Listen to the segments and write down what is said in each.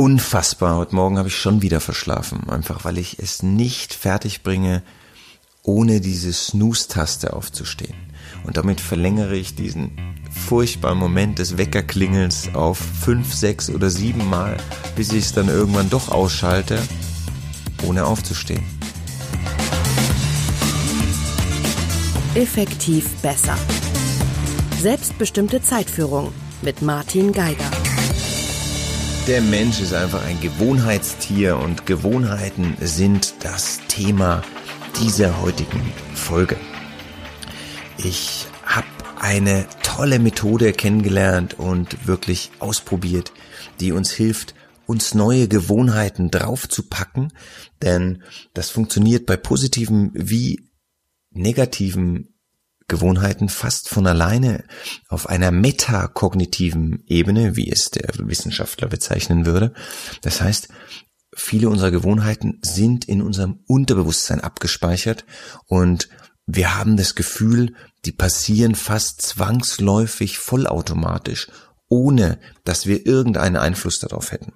Unfassbar. Heute Morgen habe ich schon wieder verschlafen. Einfach weil ich es nicht fertig bringe, ohne diese Snooze-Taste aufzustehen. Und damit verlängere ich diesen furchtbaren Moment des Weckerklingelns auf fünf, sechs oder sieben Mal, bis ich es dann irgendwann doch ausschalte, ohne aufzustehen. Effektiv besser. Selbstbestimmte Zeitführung mit Martin Geiger. Der Mensch ist einfach ein Gewohnheitstier und Gewohnheiten sind das Thema dieser heutigen Folge. Ich habe eine tolle Methode kennengelernt und wirklich ausprobiert, die uns hilft, uns neue Gewohnheiten draufzupacken, denn das funktioniert bei positiven wie negativen Gewohnheiten fast von alleine auf einer metakognitiven Ebene, wie es der Wissenschaftler bezeichnen würde. Das heißt, viele unserer Gewohnheiten sind in unserem Unterbewusstsein abgespeichert und wir haben das Gefühl, die passieren fast zwangsläufig vollautomatisch, ohne dass wir irgendeinen Einfluss darauf hätten.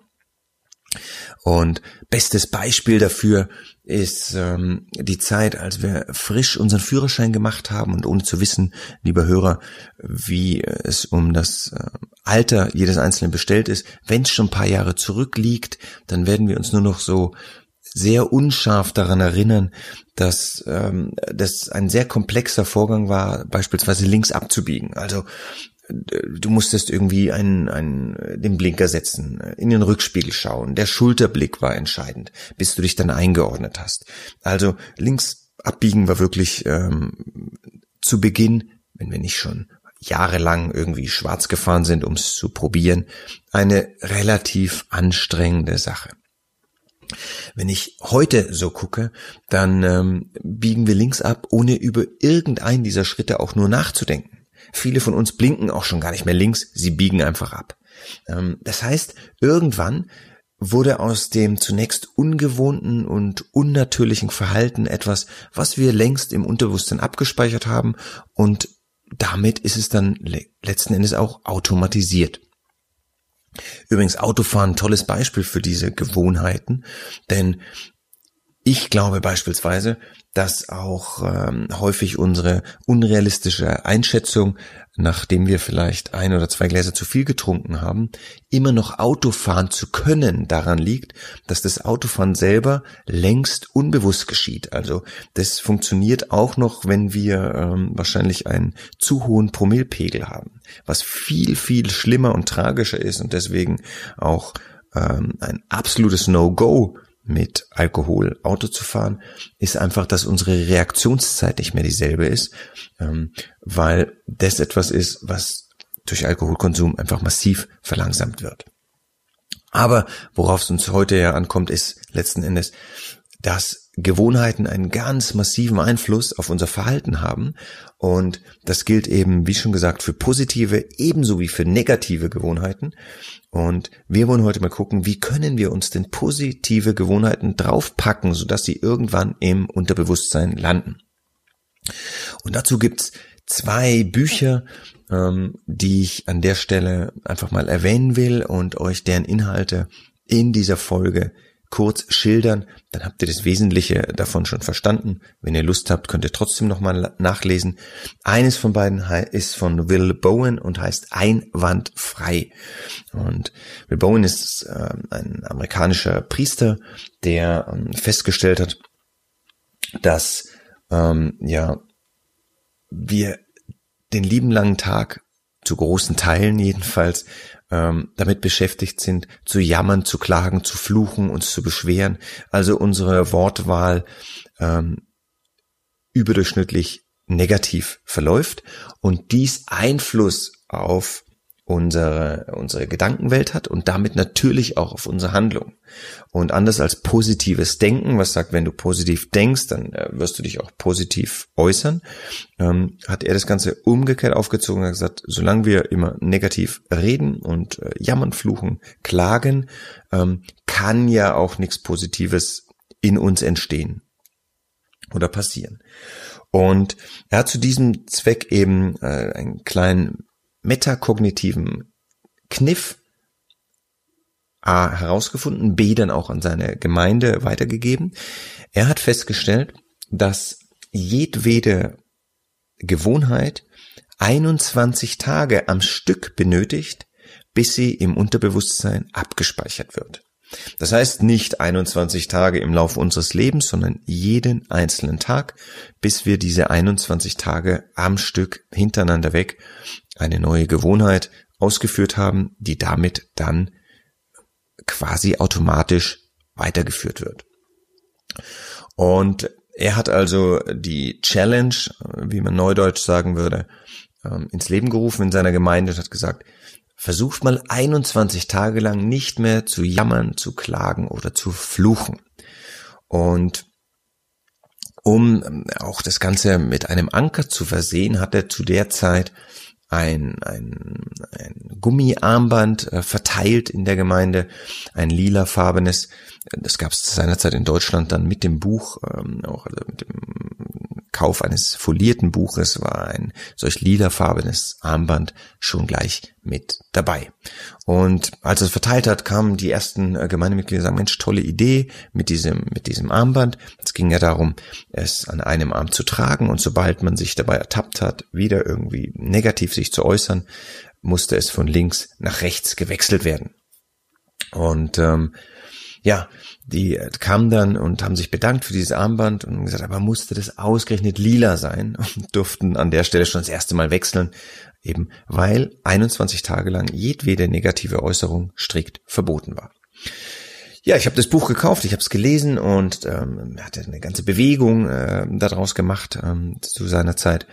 Und bestes Beispiel dafür ist ähm, die Zeit, als wir frisch unseren Führerschein gemacht haben und ohne zu wissen, lieber Hörer, wie es um das äh, Alter jedes Einzelnen bestellt ist. Wenn es schon ein paar Jahre zurückliegt, dann werden wir uns nur noch so sehr unscharf daran erinnern, dass ähm, das ein sehr komplexer Vorgang war, beispielsweise links abzubiegen. Also du musstest irgendwie einen, einen, den Blinker setzen, in den Rückspiegel schauen. Der Schulterblick war entscheidend, bis du dich dann eingeordnet hast. Also links abbiegen war wirklich ähm, zu Beginn, wenn wir nicht schon jahrelang irgendwie schwarz gefahren sind, um es zu probieren, eine relativ anstrengende Sache. Wenn ich heute so gucke, dann ähm, biegen wir links ab, ohne über irgendeinen dieser Schritte auch nur nachzudenken. Viele von uns blinken auch schon gar nicht mehr links, sie biegen einfach ab. Ähm, das heißt, irgendwann wurde aus dem zunächst ungewohnten und unnatürlichen Verhalten etwas, was wir längst im Unterbewusstsein abgespeichert haben und damit ist es dann letzten Endes auch automatisiert. Übrigens Autofahren tolles Beispiel für diese Gewohnheiten, denn ich glaube beispielsweise, dass auch ähm, häufig unsere unrealistische Einschätzung, nachdem wir vielleicht ein oder zwei Gläser zu viel getrunken haben, immer noch Auto fahren zu können, daran liegt, dass das Autofahren selber längst unbewusst geschieht. Also das funktioniert auch noch, wenn wir ähm, wahrscheinlich einen zu hohen Promillpegel haben, was viel, viel schlimmer und tragischer ist und deswegen auch ähm, ein absolutes No-Go mit Alkohol Auto zu fahren, ist einfach, dass unsere Reaktionszeit nicht mehr dieselbe ist, ähm, weil das etwas ist, was durch Alkoholkonsum einfach massiv verlangsamt wird. Aber worauf es uns heute ja ankommt, ist letzten Endes, dass Gewohnheiten einen ganz massiven Einfluss auf unser Verhalten haben. Und das gilt eben, wie schon gesagt, für positive ebenso wie für negative Gewohnheiten. Und wir wollen heute mal gucken, wie können wir uns denn positive Gewohnheiten draufpacken, sodass sie irgendwann im Unterbewusstsein landen. Und dazu gibt's zwei Bücher, ähm, die ich an der Stelle einfach mal erwähnen will und euch deren Inhalte in dieser Folge kurz schildern, dann habt ihr das Wesentliche davon schon verstanden. Wenn ihr Lust habt, könnt ihr trotzdem nochmal nachlesen. Eines von beiden ist von Will Bowen und heißt Einwandfrei. Und Will Bowen ist äh, ein amerikanischer Priester, der ähm, festgestellt hat, dass ähm, ja wir den lieben langen Tag zu großen Teilen jedenfalls ähm, damit beschäftigt sind, zu jammern, zu klagen, zu fluchen, uns zu beschweren. Also unsere Wortwahl ähm, überdurchschnittlich negativ verläuft und dies Einfluss auf unsere, unsere Gedankenwelt hat und damit natürlich auch auf unsere Handlung. Und anders als positives Denken, was sagt, wenn du positiv denkst, dann äh, wirst du dich auch positiv äußern, ähm, hat er das Ganze umgekehrt aufgezogen und gesagt, solange wir immer negativ reden und äh, jammern, fluchen, klagen, ähm, kann ja auch nichts Positives in uns entstehen oder passieren. Und er hat zu diesem Zweck eben äh, einen kleinen metakognitiven Kniff A herausgefunden, B dann auch an seine Gemeinde weitergegeben. Er hat festgestellt, dass jedwede Gewohnheit 21 Tage am Stück benötigt, bis sie im Unterbewusstsein abgespeichert wird. Das heißt nicht 21 Tage im Laufe unseres Lebens, sondern jeden einzelnen Tag, bis wir diese 21 Tage am Stück hintereinander weg eine neue Gewohnheit ausgeführt haben, die damit dann quasi automatisch weitergeführt wird. Und er hat also die Challenge, wie man neudeutsch sagen würde, ähm, ins Leben gerufen in seiner Gemeinde und hat gesagt, versucht mal 21 Tage lang nicht mehr zu jammern, zu klagen oder zu fluchen. Und um ähm, auch das Ganze mit einem Anker zu versehen, hat er zu der Zeit ein, ein, ein Gummiarmband äh, verteilt in der Gemeinde, ein lilafarbenes. Das gab es seinerzeit in Deutschland dann mit dem Buch, ähm, auch also mit dem Kauf eines folierten Buches war ein solch lilafarbenes Armband schon gleich mit dabei. Und als es verteilt hat, kamen die ersten äh, Gemeindemitglieder und sagen, Mensch, tolle Idee mit diesem, mit diesem Armband. Es ging ja darum, es an einem Arm zu tragen und sobald man sich dabei ertappt hat, wieder irgendwie negativ sich zu äußern, musste es von links nach rechts gewechselt werden. Und ähm, ja, die kamen dann und haben sich bedankt für dieses Armband und gesagt, aber musste das ausgerechnet lila sein und durften an der Stelle schon das erste Mal wechseln, eben weil 21 Tage lang jedwede negative Äußerung strikt verboten war. Ja, ich habe das Buch gekauft, ich habe es gelesen und ähm, hatte eine ganze Bewegung äh, daraus gemacht ähm, zu seiner Zeit.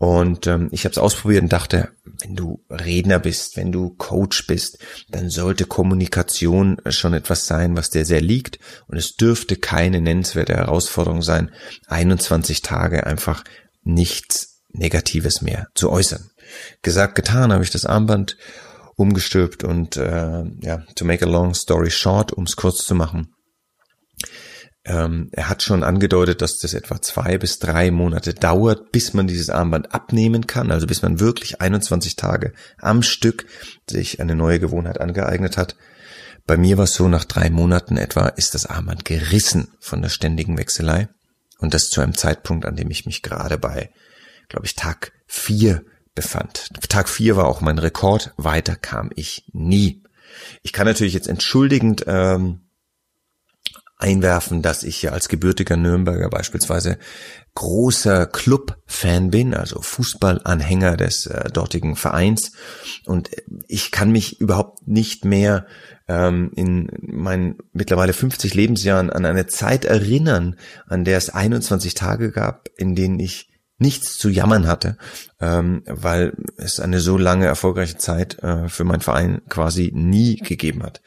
Und ähm, ich habe es ausprobiert und dachte, wenn du Redner bist, wenn du Coach bist, dann sollte Kommunikation schon etwas sein, was dir sehr liegt. Und es dürfte keine nennenswerte Herausforderung sein, 21 Tage einfach nichts Negatives mehr zu äußern. Gesagt, getan, habe ich das Armband umgestülpt und äh, ja, to make a long story short, um es kurz zu machen, ähm, er hat schon angedeutet, dass das etwa zwei bis drei Monate dauert, bis man dieses Armband abnehmen kann, also bis man wirklich 21 Tage am Stück sich eine neue Gewohnheit angeeignet hat. Bei mir war es so, nach drei Monaten etwa ist das Armband gerissen von der ständigen Wechselei. Und das zu einem Zeitpunkt, an dem ich mich gerade bei, glaube ich, Tag vier befand. Tag vier war auch mein Rekord. Weiter kam ich nie. Ich kann natürlich jetzt entschuldigend ähm, einwerfen, dass ich ja als gebürtiger Nürnberger beispielsweise großer Club-Fan bin, also Fußballanhänger des äh, dortigen Vereins. Und ich kann mich überhaupt nicht mehr ähm, in meinen mittlerweile 50 Lebensjahren an eine Zeit erinnern, an der es 21 Tage gab, in denen ich nichts zu jammern hatte, ähm, weil es eine so lange erfolgreiche Zeit äh, für meinen Verein quasi nie gegeben hat.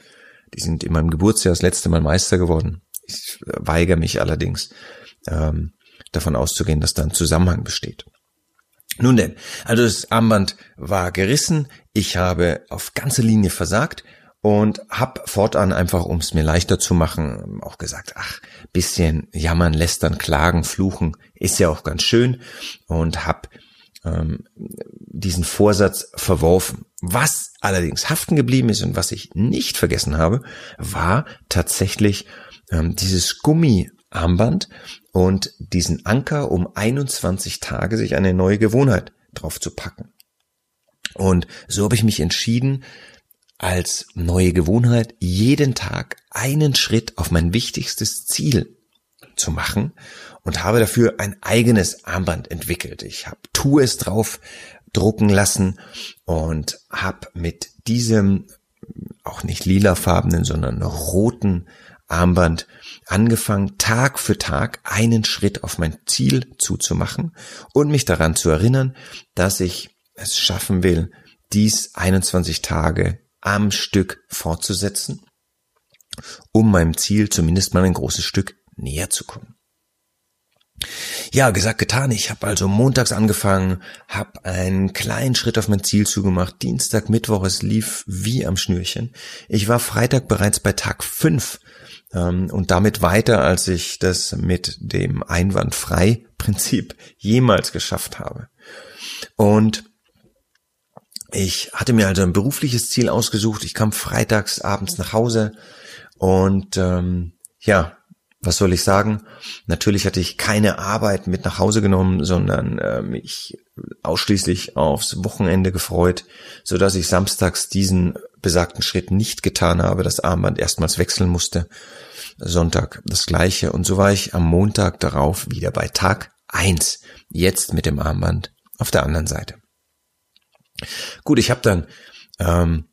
Die sind in meinem Geburtsjahr das letzte Mal Meister geworden. Ich weigere mich allerdings, ähm, davon auszugehen, dass da ein Zusammenhang besteht. Nun denn, also das Armband war gerissen, ich habe auf ganze Linie versagt und hab fortan einfach, um es mir leichter zu machen, auch gesagt, ach, bisschen jammern, lästern, klagen, fluchen ist ja auch ganz schön und hab ähm, diesen Vorsatz verworfen. Was allerdings haften geblieben ist und was ich nicht vergessen habe, war tatsächlich ähm, dieses Gummiarmband und diesen Anker, um 21 Tage sich eine neue Gewohnheit drauf zu packen. Und so habe ich mich entschieden, als neue Gewohnheit jeden Tag einen Schritt auf mein wichtigstes Ziel zu machen und habe dafür ein eigenes Armband entwickelt. Ich habe Tu es drauf drucken lassen und habe mit diesem auch nicht lilafarbenen, sondern roten Armband angefangen, Tag für Tag einen Schritt auf mein Ziel zuzumachen und mich daran zu erinnern, dass ich es schaffen will, dies 21 Tage am Stück fortzusetzen, um meinem Ziel zumindest mal ein großes Stück näher zu kommen. Ja, gesagt, getan. Ich habe also montags angefangen, habe einen kleinen Schritt auf mein Ziel zugemacht. Dienstag, Mittwoch, es lief wie am Schnürchen. Ich war Freitag bereits bei Tag fünf ähm, und damit weiter, als ich das mit dem Einwandfrei-Prinzip jemals geschafft habe. Und Ich hatte mir also ein berufliches Ziel ausgesucht. Ich kam freitags abends nach Hause und ähm, ja, was soll ich sagen? Natürlich hatte ich keine Arbeit mit nach Hause genommen, sondern äh, mich ausschließlich aufs Wochenende gefreut, so dass ich samstags diesen besagten Schritt nicht getan habe, das Armband erstmals wechseln musste. Sonntag das gleiche und so war ich am Montag darauf wieder bei Tag eins. jetzt mit dem Armband auf der anderen Seite. Gut, ich habe dann ähm,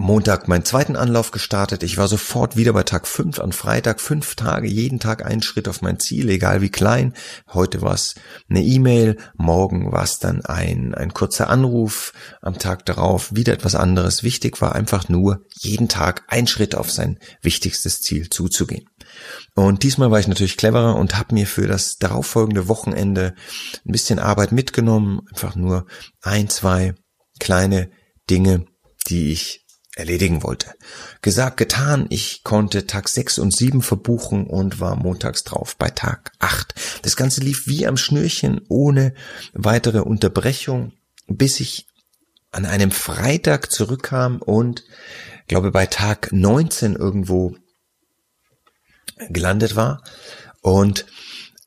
Montag meinen zweiten Anlauf gestartet. Ich war sofort wieder bei Tag 5 an Freitag, fünf Tage, jeden Tag ein Schritt auf mein Ziel, egal wie klein. Heute war es eine E-Mail, morgen war es dann ein, ein kurzer Anruf, am Tag darauf wieder etwas anderes. Wichtig war einfach nur, jeden Tag ein Schritt auf sein wichtigstes Ziel zuzugehen. Und diesmal war ich natürlich cleverer und habe mir für das darauffolgende Wochenende ein bisschen Arbeit mitgenommen, einfach nur ein, zwei kleine Dinge, die ich erledigen wollte. Gesagt, getan, ich konnte Tag 6 und 7 verbuchen und war montags drauf bei Tag 8. Das Ganze lief wie am Schnürchen, ohne weitere Unterbrechung, bis ich an einem Freitag zurückkam und glaube bei Tag 19 irgendwo gelandet war. Und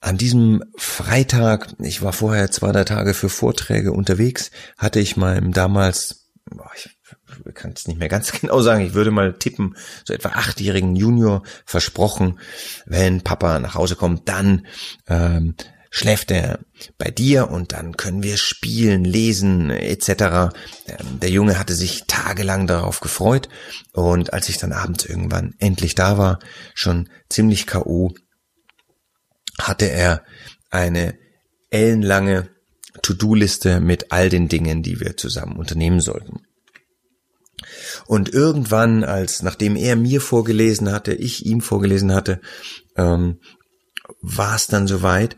an diesem Freitag, ich war vorher zwei, drei Tage für Vorträge unterwegs, hatte ich meinem damals, ich kann es nicht mehr ganz genau sagen, ich würde mal tippen, so etwa achtjährigen Junior versprochen, wenn Papa nach Hause kommt, dann ähm, schläft er bei dir und dann können wir spielen, lesen etc. Ähm, der Junge hatte sich tagelang darauf gefreut und als ich dann abends irgendwann endlich da war, schon ziemlich KO, hatte er eine ellenlange To-Do-Liste mit all den Dingen, die wir zusammen unternehmen sollten. Und irgendwann, als nachdem er mir vorgelesen hatte, ich ihm vorgelesen hatte, ähm, war es dann soweit,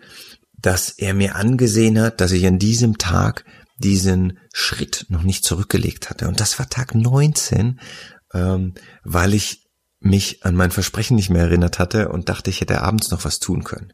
dass er mir angesehen hat, dass ich an diesem Tag diesen Schritt noch nicht zurückgelegt hatte. Und das war Tag 19, ähm, weil ich mich an mein Versprechen nicht mehr erinnert hatte und dachte, ich hätte abends noch was tun können.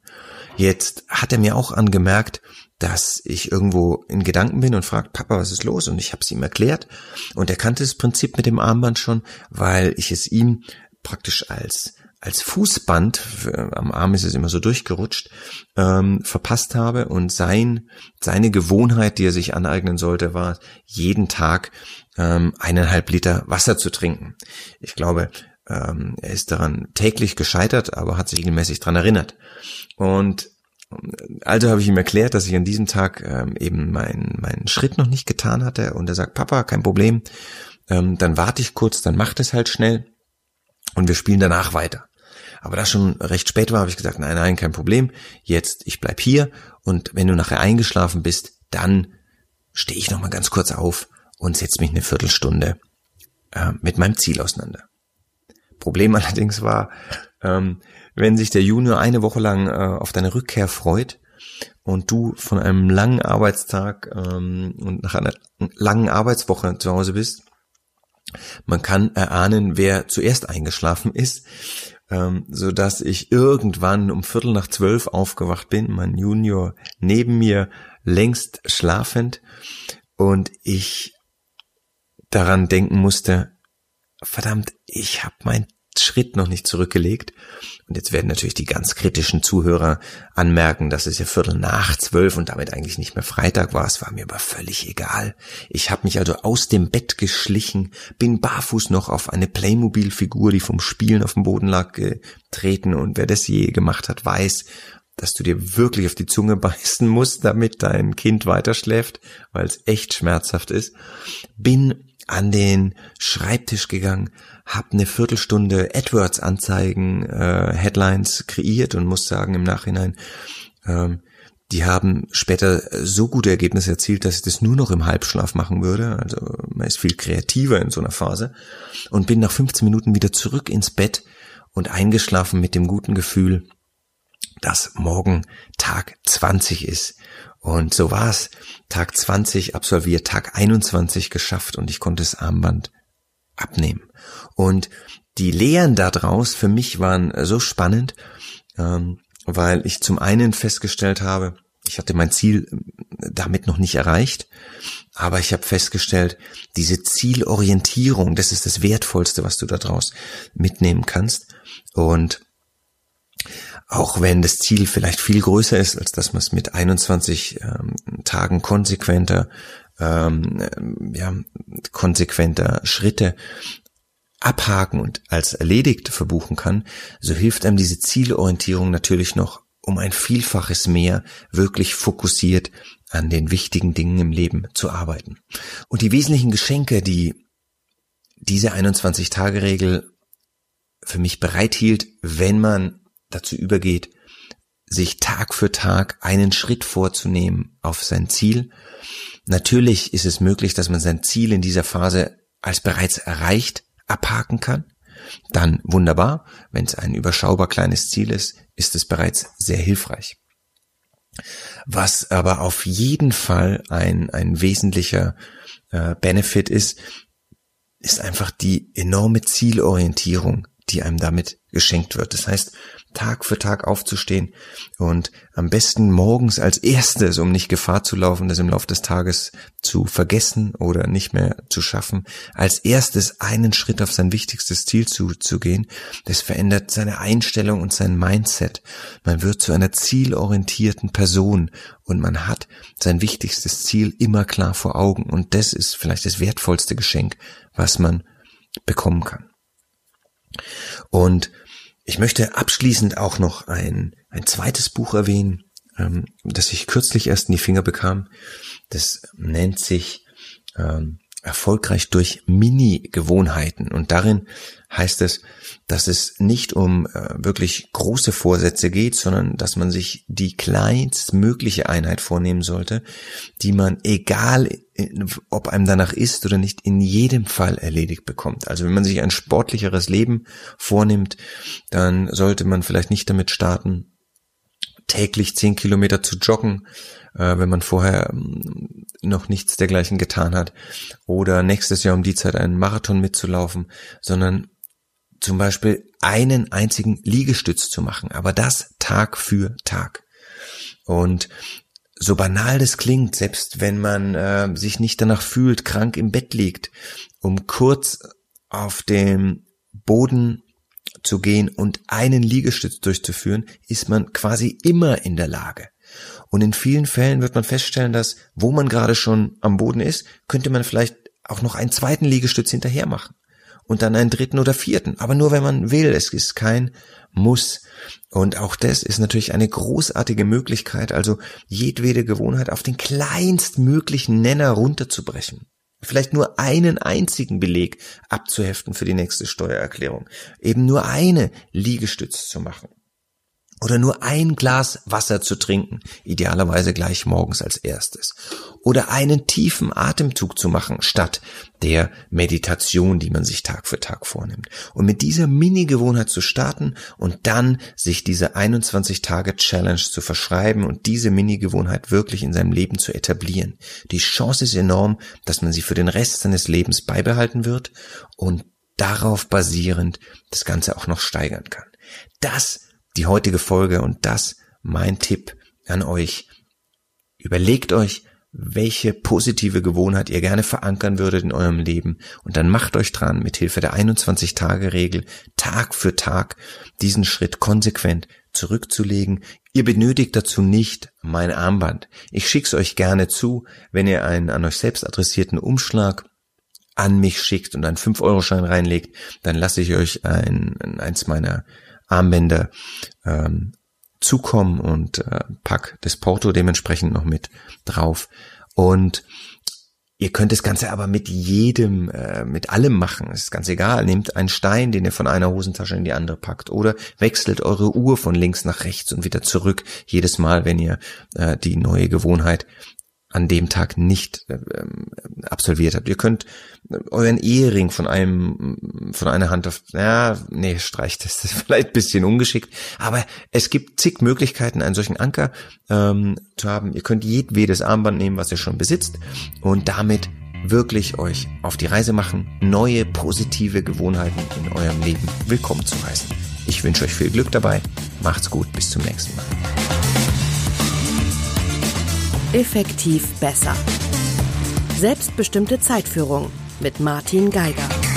Jetzt hat er mir auch angemerkt, dass ich irgendwo in Gedanken bin und fragt, Papa, was ist los? Und ich habe es ihm erklärt. Und er kannte das Prinzip mit dem Armband schon, weil ich es ihm praktisch als als Fußband, am Arm ist es immer so durchgerutscht, ähm, verpasst habe und sein, seine Gewohnheit, die er sich aneignen sollte, war jeden Tag ähm, eineinhalb Liter Wasser zu trinken. Ich glaube, ähm, er ist daran täglich gescheitert, aber hat sich regelmäßig dran erinnert. Und also habe ich ihm erklärt, dass ich an diesem Tag ähm, eben meinen meinen Schritt noch nicht getan hatte. Und er sagt, Papa, kein Problem, ähm, dann warte ich kurz, dann macht es halt schnell. Und wir spielen danach weiter. Aber da schon recht spät war, habe ich gesagt, nein, nein, kein Problem, jetzt, ich bleib hier. Und wenn du nachher eingeschlafen bist, dann stehe ich nochmal ganz kurz auf und setze mich eine Viertelstunde äh, mit meinem Ziel auseinander. Problem allerdings war, ähm, wenn sich der Junior eine Woche lang äh, auf deine Rückkehr freut und du von einem langen Arbeitstag ähm, und nach einer langen Arbeitswoche zu Hause bist, man kann erahnen, wer zuerst eingeschlafen ist, ähm, so dass ich irgendwann um Viertel nach zwölf aufgewacht bin, mein Junior neben mir längst schlafend und ich daran denken musste, verdammt, ich habe mein Schritt noch nicht zurückgelegt. Und jetzt werden natürlich die ganz kritischen Zuhörer anmerken, dass es ja Viertel nach zwölf und damit eigentlich nicht mehr Freitag war. Es war mir aber völlig egal. Ich habe mich also aus dem Bett geschlichen, bin barfuß noch auf eine Playmobil-Figur, die vom Spielen auf dem Boden lag, getreten. Und wer das je gemacht hat, weiß, dass du dir wirklich auf die Zunge beißen musst, damit dein Kind weiterschläft, weil es echt schmerzhaft ist. Bin an den Schreibtisch gegangen, habe eine Viertelstunde AdWords-Anzeigen, äh, Headlines kreiert und muss sagen im Nachhinein, ähm, die haben später so gute Ergebnisse erzielt, dass ich das nur noch im Halbschlaf machen würde. Also man ist viel kreativer in so einer Phase. Und bin nach 15 Minuten wieder zurück ins Bett und eingeschlafen mit dem guten Gefühl, dass morgen Tag 20 ist. Und so war es. Tag 20 absolviert, Tag 21 geschafft und ich konnte das Armband abnehmen. Und die Lehren daraus für mich waren so spannend, ähm, weil ich zum einen festgestellt habe, ich hatte mein Ziel damit noch nicht erreicht, aber ich habe festgestellt, diese Zielorientierung, das ist das Wertvollste, was du daraus mitnehmen kannst. Und auch wenn das Ziel vielleicht viel größer ist, als dass man es mit 21 ähm, Tagen konsequenter, ähm, ja, konsequenter Schritte abhaken und als erledigt verbuchen kann, so hilft einem diese Zielorientierung natürlich noch um ein Vielfaches mehr wirklich fokussiert an den wichtigen Dingen im Leben zu arbeiten. Und die wesentlichen Geschenke, die diese 21-Tage-Regel für mich bereithielt, wenn man dazu übergeht, sich Tag für Tag einen Schritt vorzunehmen auf sein Ziel. Natürlich ist es möglich, dass man sein Ziel in dieser Phase als bereits erreicht abhaken kann. Dann wunderbar. Wenn es ein überschaubar kleines Ziel ist, ist es bereits sehr hilfreich. Was aber auf jeden Fall ein, ein wesentlicher äh, Benefit ist, ist einfach die enorme Zielorientierung, die einem damit geschenkt wird. Das heißt, Tag für Tag aufzustehen und am besten morgens als erstes, um nicht Gefahr zu laufen, das im Laufe des Tages zu vergessen oder nicht mehr zu schaffen, als erstes einen Schritt auf sein wichtigstes Ziel zu, zu gehen, das verändert seine Einstellung und sein Mindset. Man wird zu einer zielorientierten Person und man hat sein wichtigstes Ziel immer klar vor Augen und das ist vielleicht das wertvollste Geschenk, was man bekommen kann. Und ich möchte abschließend auch noch ein, ein zweites Buch erwähnen, ähm, das ich kürzlich erst in die Finger bekam. Das nennt sich ähm, erfolgreich durch Mini-Gewohnheiten. Und darin heißt es, dass es nicht um äh, wirklich große Vorsätze geht, sondern dass man sich die kleinstmögliche Einheit vornehmen sollte, die man, egal ob einem danach ist oder nicht, in jedem Fall erledigt bekommt. Also wenn man sich ein sportlicheres Leben vornimmt, dann sollte man vielleicht nicht damit starten, täglich zehn Kilometer zu joggen, äh, wenn man vorher ähm, noch nichts dergleichen getan hat, oder nächstes Jahr um die Zeit einen Marathon mitzulaufen, sondern zum Beispiel einen einzigen Liegestütz zu machen, aber das Tag für Tag. Und so banal das klingt, selbst wenn man äh, sich nicht danach fühlt, krank im Bett liegt, um kurz auf dem Boden zu gehen und einen Liegestütz durchzuführen, ist man quasi immer in der Lage. Und in vielen Fällen wird man feststellen, dass, wo man gerade schon am Boden ist, könnte man vielleicht auch noch einen zweiten Liegestütz hinterher machen. Und dann einen dritten oder vierten. Aber nur wenn man will. Es ist kein Muss. Und auch das ist natürlich eine großartige Möglichkeit, also jedwede Gewohnheit auf den kleinstmöglichen Nenner runterzubrechen. Vielleicht nur einen einzigen Beleg abzuheften für die nächste Steuererklärung. Eben nur eine Liegestütz zu machen oder nur ein Glas Wasser zu trinken, idealerweise gleich morgens als erstes, oder einen tiefen Atemzug zu machen, statt der Meditation, die man sich Tag für Tag vornimmt. Und mit dieser Mini-Gewohnheit zu starten und dann sich diese 21 Tage Challenge zu verschreiben und diese Mini-Gewohnheit wirklich in seinem Leben zu etablieren. Die Chance ist enorm, dass man sie für den Rest seines Lebens beibehalten wird und darauf basierend das Ganze auch noch steigern kann. Das die heutige Folge und das mein Tipp an euch. Überlegt euch, welche positive Gewohnheit ihr gerne verankern würdet in eurem Leben und dann macht euch dran, mit Hilfe der 21-Tage-Regel Tag für Tag diesen Schritt konsequent zurückzulegen. Ihr benötigt dazu nicht mein Armband. Ich schick's euch gerne zu, wenn ihr einen an euch selbst adressierten Umschlag an mich schickt und einen 5-Euro-Schein reinlegt, dann lasse ich euch ein, eins meiner Armbänder ähm, zukommen und äh, pack das Porto dementsprechend noch mit drauf. Und ihr könnt das Ganze aber mit jedem, äh, mit allem machen. Es ist ganz egal. Nehmt einen Stein, den ihr von einer Hosentasche in die andere packt. Oder wechselt eure Uhr von links nach rechts und wieder zurück. Jedes Mal, wenn ihr äh, die neue Gewohnheit an dem Tag nicht äh, absolviert habt. Ihr könnt euren Ehering von einem, von einer Hand auf, ja, nee, streicht das ist vielleicht ein bisschen ungeschickt, aber es gibt zig Möglichkeiten, einen solchen Anker ähm, zu haben. Ihr könnt jedwedes Armband nehmen, was ihr schon besitzt und damit wirklich euch auf die Reise machen, neue positive Gewohnheiten in eurem Leben willkommen zu heißen. Ich wünsche euch viel Glück dabei. Macht's gut, bis zum nächsten Mal. Effektiv besser. Selbstbestimmte Zeitführung mit Martin Geiger.